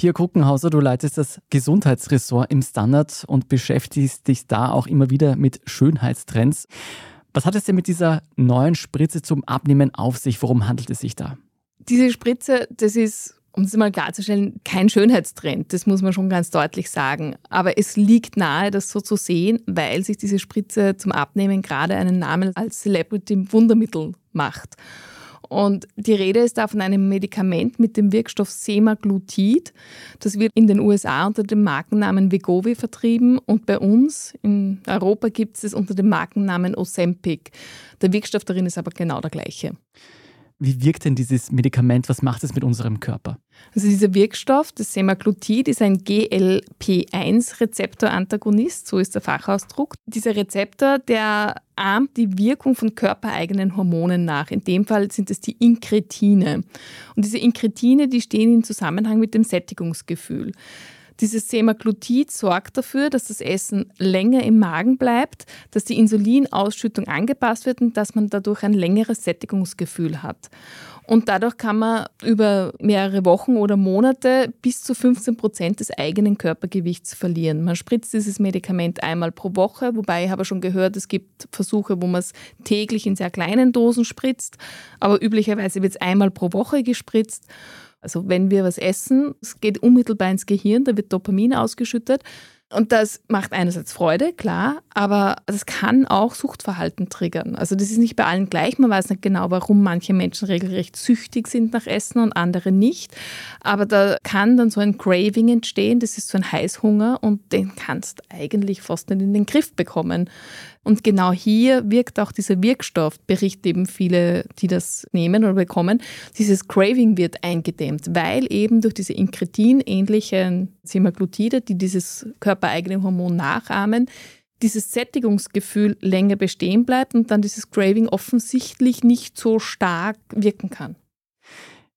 Pia Kruckenhauser, du leitest das Gesundheitsressort im Standard und beschäftigst dich da auch immer wieder mit Schönheitstrends. Was hat es denn mit dieser neuen Spritze zum Abnehmen auf sich? Worum handelt es sich da? Diese Spritze, das ist um es mal klarzustellen, kein Schönheitstrend, das muss man schon ganz deutlich sagen. Aber es liegt nahe, das so zu sehen, weil sich diese Spritze zum Abnehmen gerade einen Namen als Celebrity-Wundermittel macht. Und die Rede ist da von einem Medikament mit dem Wirkstoff Semaglutid. Das wird in den USA unter dem Markennamen Vegovi vertrieben und bei uns in Europa gibt es es unter dem Markennamen Ozempic. Der Wirkstoff darin ist aber genau der gleiche. Wie wirkt denn dieses Medikament? Was macht es mit unserem Körper? Also dieser Wirkstoff, das Semaglutid, ist ein GLP-1-Rezeptorantagonist, so ist der Fachausdruck. Dieser Rezeptor, der ahmt die Wirkung von körpereigenen Hormonen nach. In dem Fall sind es die Inkretine. Und diese Inkretine, die stehen im Zusammenhang mit dem Sättigungsgefühl. Dieses Semaglutid sorgt dafür, dass das Essen länger im Magen bleibt, dass die Insulinausschüttung angepasst wird und dass man dadurch ein längeres Sättigungsgefühl hat. Und dadurch kann man über mehrere Wochen oder Monate bis zu 15 Prozent des eigenen Körpergewichts verlieren. Man spritzt dieses Medikament einmal pro Woche, wobei ich habe schon gehört, es gibt Versuche, wo man es täglich in sehr kleinen Dosen spritzt, aber üblicherweise wird es einmal pro Woche gespritzt. Also wenn wir was essen, es geht unmittelbar ins Gehirn, da wird Dopamin ausgeschüttet. Und das macht einerseits Freude, klar, aber das kann auch Suchtverhalten triggern. Also das ist nicht bei allen gleich. Man weiß nicht genau, warum manche Menschen regelrecht süchtig sind nach Essen und andere nicht. Aber da kann dann so ein Craving entstehen, das ist so ein Heißhunger und den kannst eigentlich fast nicht in den Griff bekommen. Und genau hier wirkt auch dieser Wirkstoff, berichten eben viele, die das nehmen oder bekommen. Dieses Craving wird eingedämmt, weil eben durch diese Inkretin-ähnlichen Semaglutide, die dieses körpereigene Hormon nachahmen, dieses Sättigungsgefühl länger bestehen bleibt und dann dieses Craving offensichtlich nicht so stark wirken kann.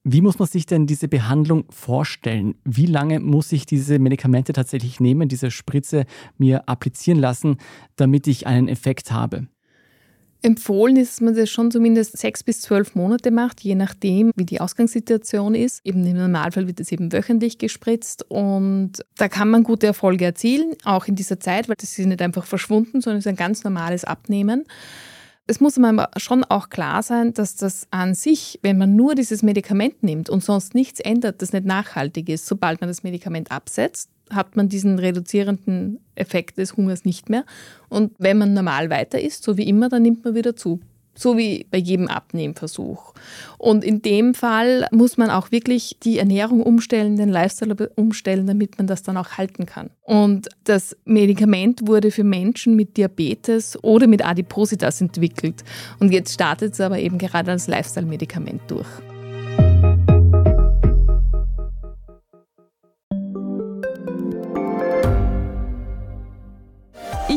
Wie muss man sich denn diese Behandlung vorstellen? Wie lange muss ich diese Medikamente tatsächlich nehmen, diese Spritze mir applizieren lassen, damit ich einen Effekt habe? Empfohlen ist, dass man das schon zumindest sechs bis zwölf Monate macht, je nachdem, wie die Ausgangssituation ist. Eben im Normalfall wird es eben wöchentlich gespritzt und da kann man gute Erfolge erzielen, auch in dieser Zeit, weil das ist nicht einfach verschwunden, sondern es ist ein ganz normales Abnehmen. Es muss einem schon auch klar sein, dass das an sich, wenn man nur dieses Medikament nimmt und sonst nichts ändert, das nicht nachhaltig ist. Sobald man das Medikament absetzt, hat man diesen reduzierenden Effekt des Hungers nicht mehr. Und wenn man normal weiter isst, so wie immer, dann nimmt man wieder zu. So wie bei jedem Abnehmversuch. Und in dem Fall muss man auch wirklich die Ernährung umstellen, den Lifestyle umstellen, damit man das dann auch halten kann. Und das Medikament wurde für Menschen mit Diabetes oder mit Adipositas entwickelt. Und jetzt startet es aber eben gerade als Lifestyle-Medikament durch.